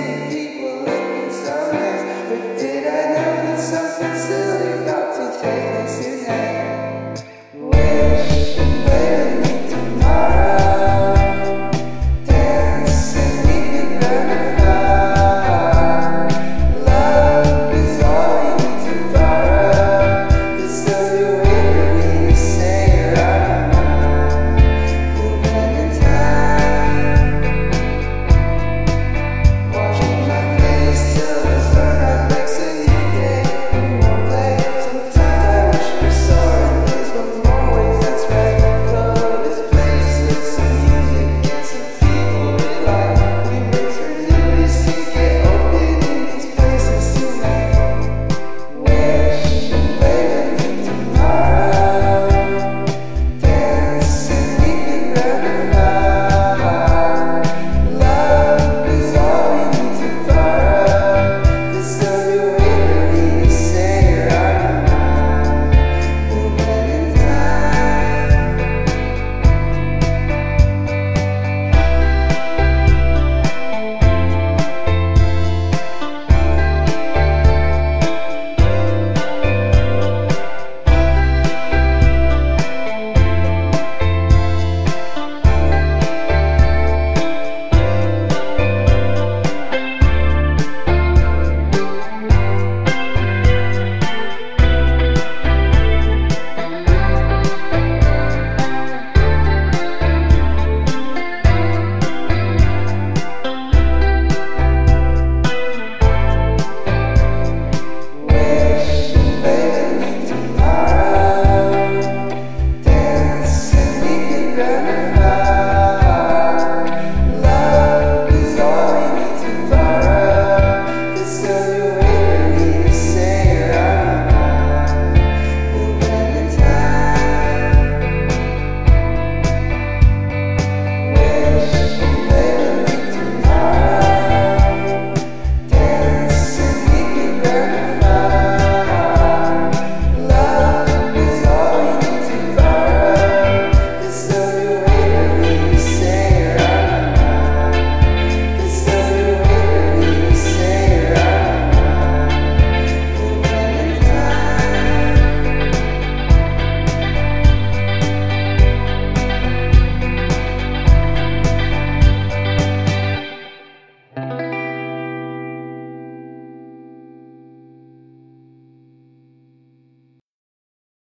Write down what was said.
Hey.